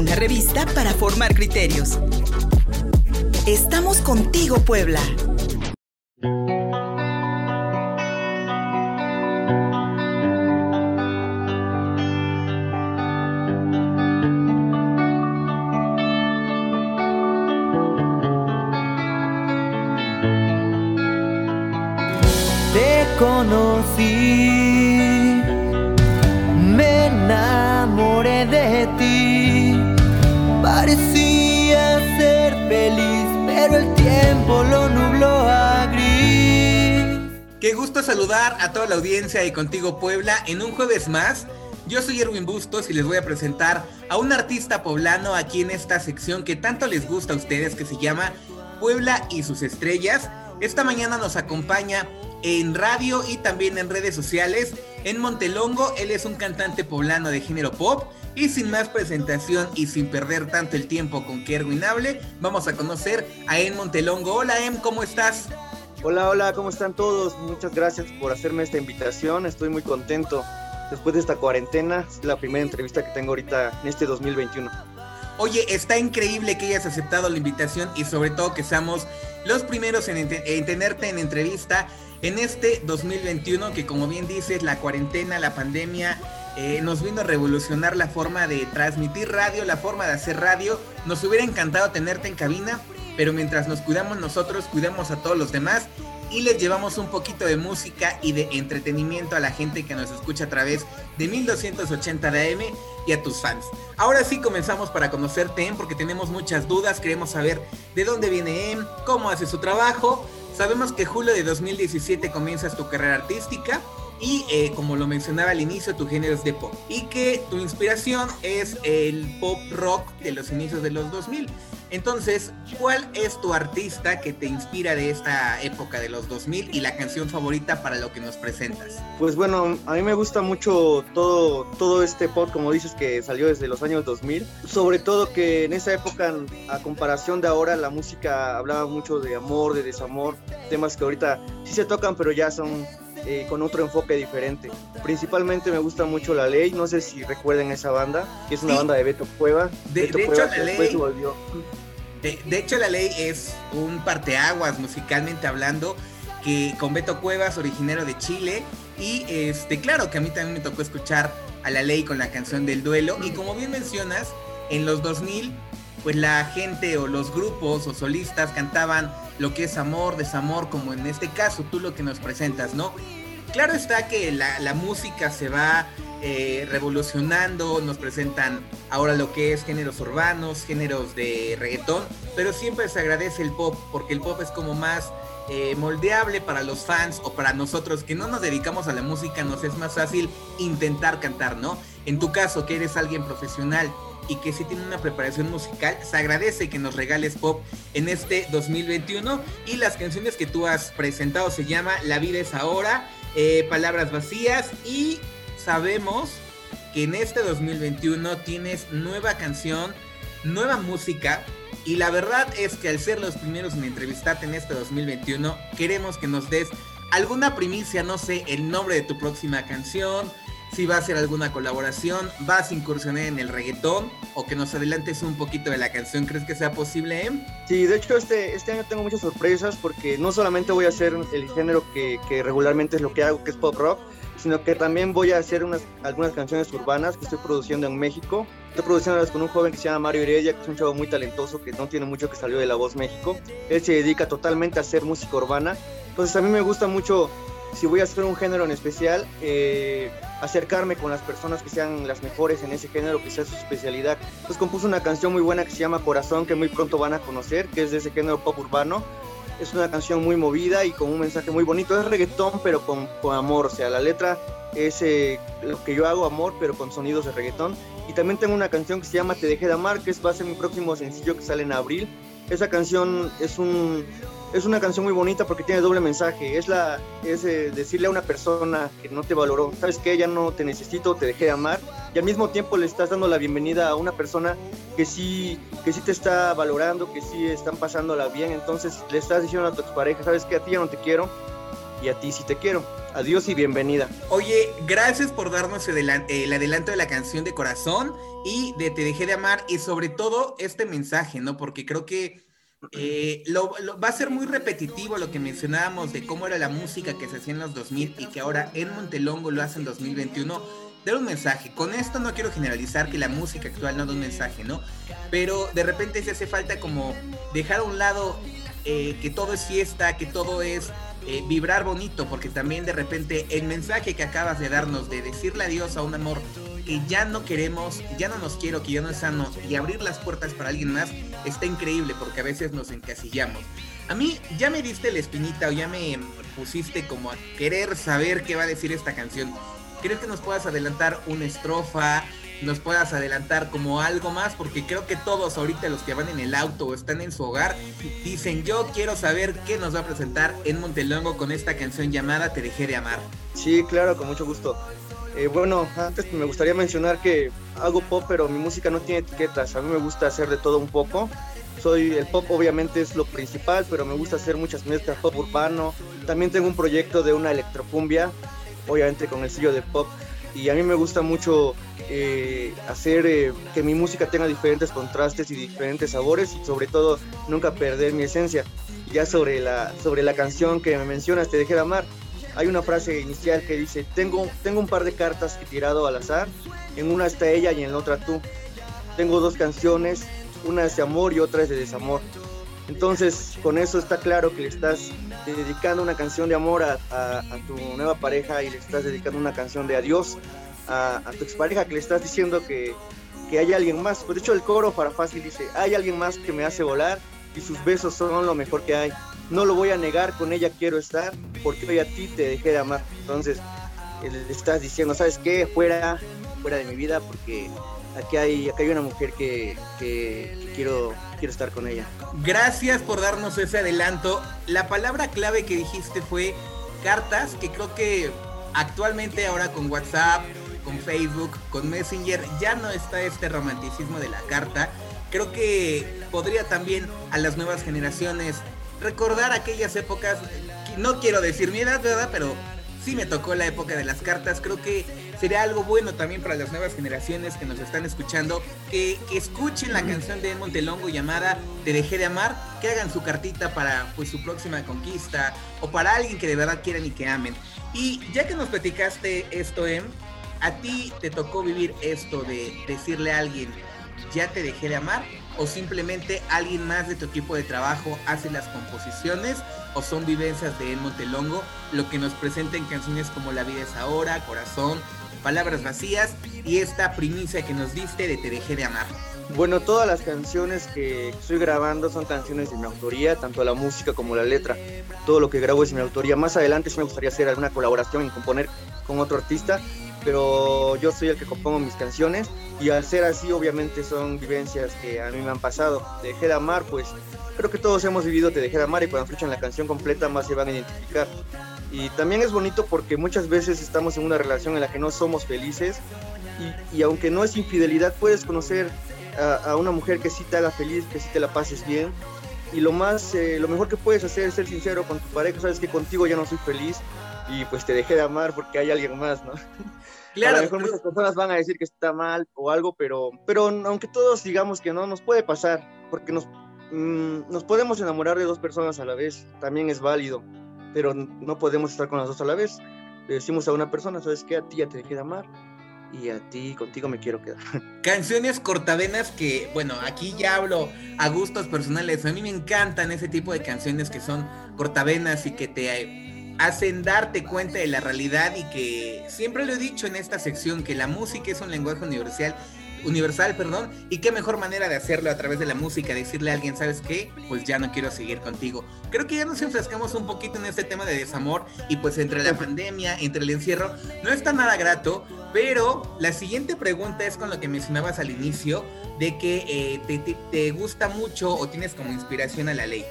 una revista para formar criterios. Estamos contigo, Puebla. Te conocí, me enamoré de ti, parecía ser feliz, pero el tiempo lo nubló a gris. Qué gusto saludar a toda la audiencia y contigo Puebla en un jueves más. Yo soy Erwin Bustos y les voy a presentar a un artista poblano aquí en esta sección que tanto les gusta a ustedes que se llama Puebla y sus estrellas. Esta mañana nos acompaña en radio y también en redes sociales. En Montelongo, él es un cantante poblano de género pop. Y sin más presentación y sin perder tanto el tiempo con que Erwin hable, vamos a conocer a En Montelongo. Hola Em, ¿cómo estás? Hola, hola, ¿cómo están todos? Muchas gracias por hacerme esta invitación. Estoy muy contento. Después de esta cuarentena, es la primera entrevista que tengo ahorita en este 2021. Oye, está increíble que hayas aceptado la invitación y sobre todo que seamos los primeros en, en tenerte en entrevista en este 2021 que como bien dices, la cuarentena, la pandemia eh, nos vino a revolucionar la forma de transmitir radio, la forma de hacer radio. Nos hubiera encantado tenerte en cabina, pero mientras nos cuidamos nosotros, cuidamos a todos los demás y les llevamos un poquito de música y de entretenimiento a la gente que nos escucha a través de 1280 de AM y a tus fans. Ahora sí comenzamos para conocerte, Em, porque tenemos muchas dudas, queremos saber de dónde viene Em, cómo hace su trabajo. Sabemos que julio de 2017 comienzas tu carrera artística y eh, como lo mencionaba al inicio, tu género es de pop y que tu inspiración es el pop rock de los inicios de los 2000. Entonces, ¿cuál es tu artista que te inspira de esta época de los 2000 y la canción favorita para lo que nos presentas? Pues bueno, a mí me gusta mucho todo, todo este pop, como dices, que salió desde los años 2000. Sobre todo que en esa época, a comparación de ahora, la música hablaba mucho de amor, de desamor, temas que ahorita sí se tocan, pero ya son eh, con otro enfoque diferente. Principalmente me gusta mucho La Ley, no sé si recuerden esa banda, que es una Sí. banda de Beto Cueva. De- Beto de hecho, La después Ley- se volvió- De, de hecho, la ley es un parteaguas musicalmente hablando, que con Beto Cuevas, originario de Chile, y este, claro que a mí también me tocó escuchar a la ley con la canción del duelo, y como bien mencionas, en los 2000, pues la gente o los grupos o solistas cantaban lo que es amor, desamor, como en este caso tú lo que nos presentas, ¿no? Claro está que la, la música se va eh, revolucionando, nos presentan ahora lo que es géneros urbanos, géneros de reggaetón, pero siempre se agradece el pop, porque el pop es como más eh, moldeable para los fans o para nosotros que no nos dedicamos a la música, nos es más fácil intentar cantar, ¿no? En tu caso, que eres alguien profesional y que sí tiene una preparación musical, se agradece que nos regales pop en este 2021 y las canciones que tú has presentado se llama La vida es ahora, eh, Palabras vacías y sabemos que en este 2021 tienes nueva canción, nueva música y la verdad es que al ser los primeros en entrevistarte en este 2021 queremos que nos des alguna primicia, no sé, el nombre de tu próxima canción, si va a ser alguna colaboración, vas a incursionar en el reggaetón o que nos adelantes un poquito de la canción, ¿crees que sea posible, Em? Sí, de hecho este, este año tengo muchas sorpresas porque no solamente voy a hacer el género que, que regularmente es lo que hago, que es pop rock, sino que también voy a hacer unas, algunas canciones urbanas que estoy produciendo en México. Estoy produciéndolas con un joven que se llama Mario Heredia, que es un chavo muy talentoso que no tiene mucho que salió de La Voz México. Él se dedica totalmente a hacer música urbana. Entonces a mí me gusta mucho, si voy a hacer un género en especial, eh, acercarme con las personas que sean las mejores en ese género, que sea su especialidad. Entonces compuso una canción muy buena que se llama Corazón, que muy pronto van a conocer, que es de ese género pop urbano. Es una canción muy movida y con un mensaje muy bonito. Es reggaetón, pero con, con amor. O sea, la letra es eh, lo que yo hago, amor, pero con sonidos de reggaetón. Y también tengo una canción que se llama Te dejé de amar, que va a ser mi próximo sencillo que sale en abril. Esa canción es un es una canción muy bonita porque tiene doble mensaje. Es la es eh, decirle a una persona que no te valoró, sabes que ya no te necesito, te dejé de amar, y al mismo tiempo le estás dando la bienvenida a una persona que sí que sí te está valorando, que sí están pasándola bien. Entonces le estás diciendo a tu expareja, sabes que a ti ya no te quiero, y a ti sí te quiero. Adiós y bienvenida. Oye, gracias por darnos el, adelanto de la canción de corazón y de Te dejé de amar y sobre todo este mensaje, ¿no? Porque creo que eh, lo, va a ser muy repetitivo lo que mencionábamos de cómo era la música que se hacía en los 2000 y que ahora en Montelongo lo hace en 2021. Da un mensaje. Con esto no quiero generalizar que la música actual no da un mensaje, ¿no? Pero de repente se hace falta como dejar a un lado eh, que todo es fiesta, que todo es eh, vibrar bonito, porque también de repente el mensaje que acabas de darnos de decirle adiós a un amor que ya no queremos, ya no nos quiero, que ya no es sano, y abrir las puertas para alguien más, está increíble, porque a veces nos encasillamos. A mí ya me diste la espinita o ya me pusiste como a querer saber qué va a decir esta canción. ¿Crees que nos puedas adelantar una estrofa? Nos puedas adelantar como algo más, porque creo que todos ahorita los que van en el auto o están en su hogar dicen yo quiero saber qué nos va a presentar en Montelongo con esta canción llamada Te dejé de amar. Sí, claro, con mucho gusto. Eh, bueno, antes me gustaría mencionar que hago pop, pero mi música no tiene etiquetas. A mí me gusta hacer de todo un poco. Soy el pop, obviamente es lo principal, pero me gusta hacer muchas mezclas pop urbano. También tengo un proyecto de una electrocumbia, obviamente con el sello de pop y a mí me gusta mucho eh, hacer eh, que mi música tenga diferentes contrastes y diferentes sabores y sobre todo nunca perder mi esencia. Ya sobre la, sobre la canción que me mencionas, Te dejé de amar, hay una frase inicial que dice, tengo, tengo un par de cartas que he tirado al azar, en una está ella y en la otra tú. Tengo dos canciones, una es de amor y otra es de desamor. Entonces, con eso está claro que le estás dedicando una canción de amor a, tu nueva pareja y le estás dedicando una canción de adiós a, tu expareja, que le estás diciendo que, hay alguien más. Pues de hecho, el coro para fácil dice: Hay alguien más que me hace volar y sus besos son lo mejor que hay. No lo voy a negar, con ella quiero estar, porque hoy a ti te dejé de amar. Entonces, le estás diciendo: ¿Sabes qué? Fuera, fuera de mi vida, porque aquí hay, aquí hay una mujer que, quiero, quiero estar con ella. Gracias por darnos ese adelanto. La palabra clave que dijiste fue cartas, que creo que actualmente ahora con WhatsApp, con Facebook, con Messenger, ya no está este romanticismo de la carta. Creo que podría también a las nuevas generaciones recordar aquellas épocas, no quiero decir mi edad, ¿verdad? Pero sí me tocó la época de las cartas. Creo que sería algo bueno también para las nuevas generaciones que nos están escuchando, que, escuchen la canción de Montelongo llamada Te dejé de amar, que hagan su cartita para pues su próxima conquista o para alguien que de verdad quieran y que amen. Y ya que nos platicaste esto, Em, a ti te tocó vivir esto de decirle a alguien, ya te dejé de amar, o simplemente alguien más de tu equipo de trabajo hace las composiciones o son vivencias de El Montelongo lo que nos presenta en canciones como La vida es ahora, Corazón, Palabras vacías y esta primicia que nos diste de Te dejé de amar. Bueno, todas las canciones que estoy grabando son canciones de mi autoría, tanto la música como la letra. Todo lo que grabo es mi autoría. Más adelante sí me gustaría hacer alguna colaboración y componer con otro artista, pero yo soy el que compongo mis canciones y al ser así obviamente son vivencias que a mí me han pasado. Te dejé de amar, pues creo que todos hemos vivido Te dejé de amar y cuando escuchan la canción completa más se van a identificar. Y también es bonito porque muchas veces estamos en una relación en la que no somos felices y, aunque no es infidelidad, puedes conocer a, una mujer que sí te haga feliz, que sí te la pases bien. Y lo más, eh, lo mejor que puedes hacer es ser sincero con tu pareja, sabes que contigo ya no soy feliz y pues te dejé de amar porque hay alguien más, ¿no? Claro. A lo mejor muchas personas van a decir que está mal o algo, pero, pero aunque todos digamos que no, nos puede pasar, porque nos, mm, nos podemos enamorar de dos personas a la vez, también es válido pero no podemos estar con las dos a la vez. Le decimos a una persona, ¿sabes qué? A ti ya te dejé de amar y a ti, contigo me quiero quedar. Canciones cortavenas que, bueno, aquí ya hablo a gustos personales. A mí me encantan ese tipo de canciones que son cortavenas y que te hacen darte cuenta de la realidad y que siempre lo he dicho en esta sección, que la música es un lenguaje universal universal, perdón, y qué mejor manera de hacerlo a través de la música, decirle a alguien, ¿sabes qué? Pues ya no quiero seguir contigo. Creo que ya nos enfrascamos un poquito en este tema de desamor y pues entre la pandemia, entre el encierro, no está nada grato, pero la siguiente pregunta es con lo que mencionabas al inicio, de que eh, te, gusta mucho o tienes como inspiración a la ley.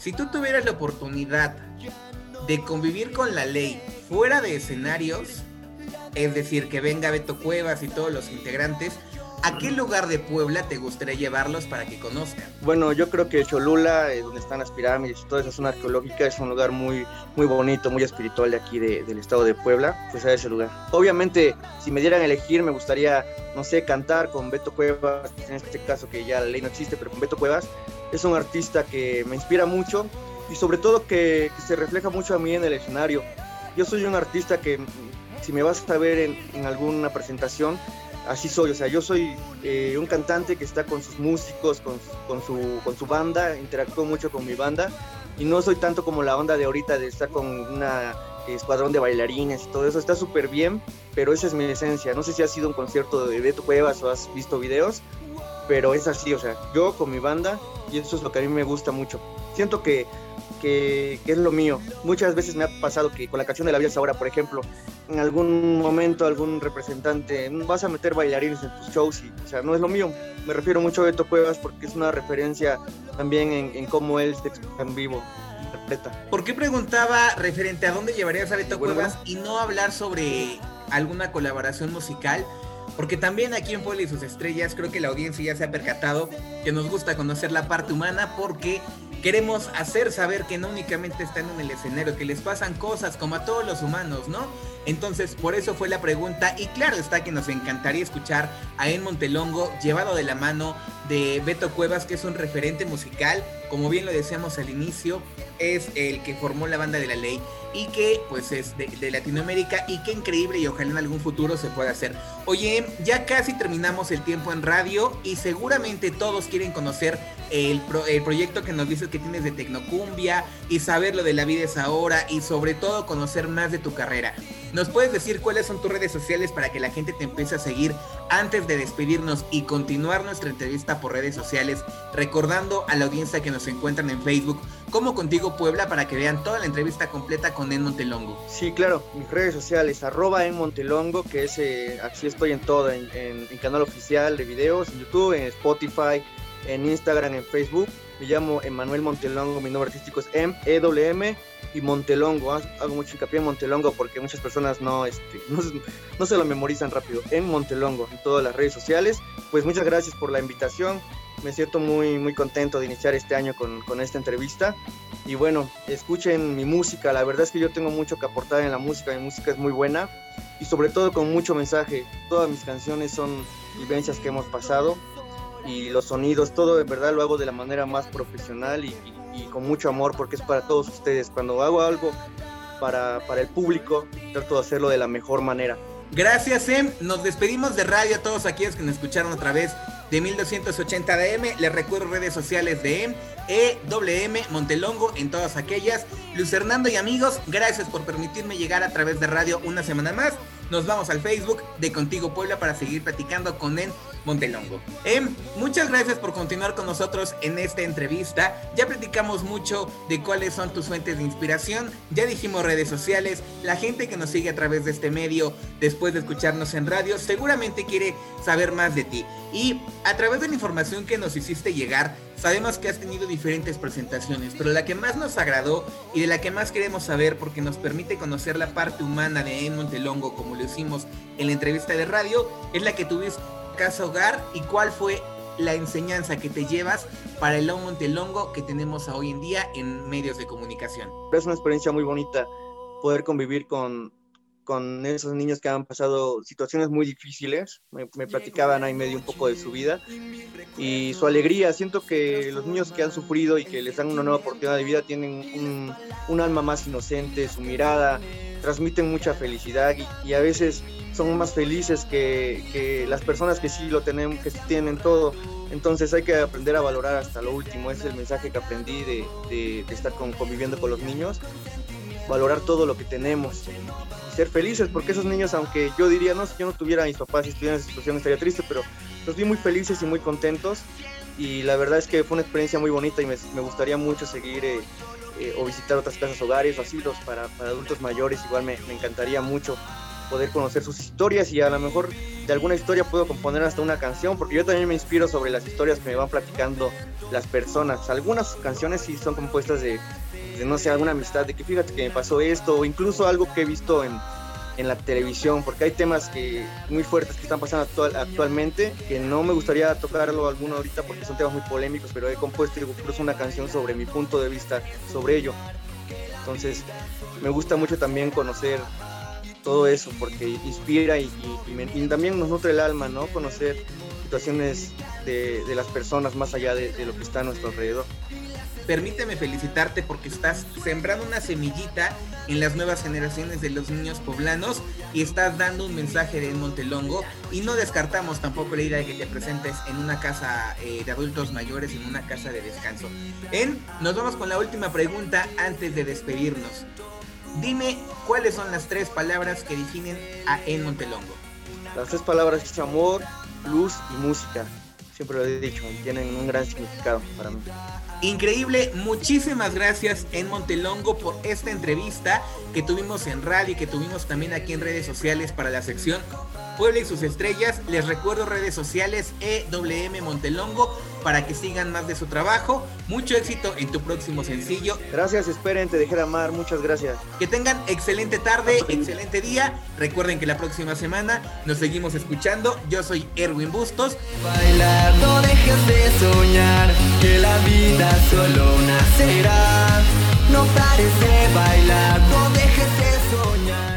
Si tú tuvieras la oportunidad de convivir con la ley fuera de escenarios, es decir, que venga Beto Cuevas y todos los integrantes, ¿a qué lugar de Puebla te gustaría llevarlos para que conozcan? Bueno, yo creo que Cholula, eh, donde están las pirámides, toda esa zona arqueológica, es un lugar muy, muy bonito, muy espiritual de aquí del estado de Puebla, pues a ese lugar. Obviamente, si me dieran a elegir, me gustaría, no sé, cantar con Beto Cuevas, en este caso que ya la ley no existe, pero con Beto Cuevas, es un artista que me inspira mucho y sobre todo que, se refleja mucho a mí en el escenario. Yo soy un artista que si me vas a ver en, alguna presentación, así soy, o sea, yo soy eh, un cantante que está con sus músicos, con, con, su, con su banda, interactúo mucho con mi banda y no soy tanto como la onda de ahorita de estar con una escuadrón de bailarines y todo eso, está súper bien, pero esa es mi esencia. No sé si has sido un concierto de Beto Cuevas o has visto videos, pero es así, o sea, yo con mi banda y eso es lo que a mí me gusta mucho. Siento que que, es lo mío. Muchas veces me ha pasado que con la canción de la vida ahora, por ejemplo, en algún momento algún representante, vas a meter bailarines en tus shows y, o sea, no es lo mío. Me refiero mucho a Beto Cuevas porque es una referencia también en, cómo él se expresa en vivo. Interpreta. ¿Por qué preguntaba referente a dónde llevarías a Beto Cuevas y no hablar sobre alguna colaboración musical? Porque también aquí en Puebla y sus estrellas creo que la audiencia ya se ha percatado que nos gusta conocer la parte humana porque queremos hacer saber que no únicamente están en el escenario, que les pasan cosas como a todos los humanos, ¿no? Entonces, por eso fue la pregunta y claro está que nos encantaría escuchar a En Montelongo llevado de la mano de Beto Cuevas, que es un referente musical, como bien lo decíamos al inicio, es el que formó la banda de la ley y que pues es de, Latinoamérica y qué increíble y ojalá en algún futuro se pueda hacer. Oye, ya casi terminamos el tiempo en radio y seguramente todos quieren conocer el, el proyecto que nos dices que tienes de Tecnocumbia y saber lo de la vida es ahora y sobre todo conocer más de tu carrera. ¿Nos puedes decir cuáles son tus redes sociales para que la gente te empiece a seguir antes de despedirnos y continuar nuestra entrevista por redes sociales? Recordando a la audiencia que nos encuentran en Facebook como Contigo Puebla para que vean toda la entrevista completa con En Montelongo. Sí, claro, mis redes sociales, arroba En Montelongo, que es, eh, así estoy en todo, en, canal oficial de videos, en YouTube, en Spotify, en Instagram, en Facebook. Me llamo Emanuel Montelongo, mi nombre artístico es M, E, y Montelongo. Hago mucho hincapié en Montelongo porque muchas personas no, este, no, se lo memorizan rápido. En Montelongo, en todas las redes sociales. Pues muchas gracias por la invitación. Me siento muy, muy contento de iniciar este año con, con esta entrevista. Y bueno, escuchen mi música. La verdad es que yo tengo mucho que aportar en la música. Mi música es muy buena y sobre todo con mucho mensaje. Todas mis canciones son vivencias que hemos pasado y los sonidos, todo de verdad lo hago de la manera más profesional y, con mucho amor porque es para todos ustedes. Cuando hago algo para, para el público, trato de hacerlo de la mejor manera. Gracias, Em. Nos despedimos de radio a todos aquellos que nos escucharon otra vez de 1280 DM. Les recuerdo redes sociales de EM, EWM, Montelongo, en todas aquellas. Luz Hernando y amigos, gracias por permitirme llegar a través de radio una semana más. Nos vamos al Facebook de Contigo Puebla para seguir platicando con En Montelongo. Em, muchas gracias por continuar con nosotros en esta entrevista. Ya platicamos mucho de cuáles son tus fuentes de inspiración. Ya dijimos redes sociales. La gente que nos sigue a través de este medio, después de escucharnos en radio, seguramente quiere saber más de ti. Y a través de la información que nos hiciste llegar, sabemos que has tenido diferentes presentaciones, pero la que más nos agradó y de la que más queremos saber porque nos permite conocer la parte humana de En Montelongo, como lo hicimos en la entrevista de radio, es la que tuviste casa hogar y cuál fue la enseñanza que te llevas para el Montelongo que tenemos hoy en día en medios de comunicación. Es una experiencia muy bonita poder convivir con, con esos niños que han pasado situaciones muy difíciles. Me, platicaban ahí medio un poco de su vida y su alegría. Siento que los niños que han sufrido y que les dan una nueva oportunidad de vida tienen un, alma más inocente, su mirada transmiten mucha felicidad y, a veces son más felices que, las personas que sí lo tenemos, que tienen todo. Entonces hay que aprender a valorar hasta lo último. Ese es el mensaje que aprendí de, estar conviviendo con los niños. Valorar todo lo que tenemos ser felices, porque esos niños, aunque yo diría, no, si yo no tuviera mis papás y estuviera en esa situación estaría triste, pero los vi muy felices y muy contentos. Y la verdad es que fue una experiencia muy bonita y me, gustaría mucho seguir eh, eh, o visitar otras casas hogares o asilos para, para adultos mayores, igual me, encantaría mucho poder conocer sus historias y a lo mejor de alguna historia puedo componer hasta una canción, porque yo también me inspiro sobre las historias que me van platicando las personas. Algunas canciones sí son compuestas de, no sé, alguna amistad, de que fíjate que me pasó esto, o incluso algo que he visto en, en la televisión, porque hay temas que muy fuertes que están pasando actual, actualmente, que no me gustaría tocarlo alguno ahorita porque son temas muy polémicos, pero he compuesto incluso una canción sobre mi punto de vista sobre ello. Entonces, me gusta mucho también conocer todo eso, porque inspira y, también nos nutre el alma, ¿no? Conocer situaciones de, las personas más allá de, lo que está a nuestro alrededor permíteme felicitarte porque estás sembrando una semillita en las nuevas generaciones de los niños poblanos y estás dando un mensaje de Montelongo y no descartamos tampoco la idea de que te presentes en una casa eh, de adultos mayores, en una casa de descanso. En, nos vamos con la última pregunta antes de despedirnos. Dime cuáles son las tres palabras que definen a En Montelongo. Las tres palabras es amor, luz y música. Siempre lo he dicho, tienen un gran significado para mí. Increíble, muchísimas gracias en Montelongo por esta entrevista que tuvimos en radio y que tuvimos también aquí en redes sociales para la sección Puebla y sus estrellas. Les recuerdo redes sociales EWM Montelongo para que sigan más de su trabajo. Mucho éxito en tu próximo sencillo. Gracias, esperen, te dejé amar. Muchas gracias. Que tengan excelente tarde, excelente día. Recuerden que la próxima semana nos seguimos escuchando. Yo soy Erwin Bustos. Bailar, no dejes de soñar que la vida vida solo nacerá. No pares de bailar, no dejes de soñar.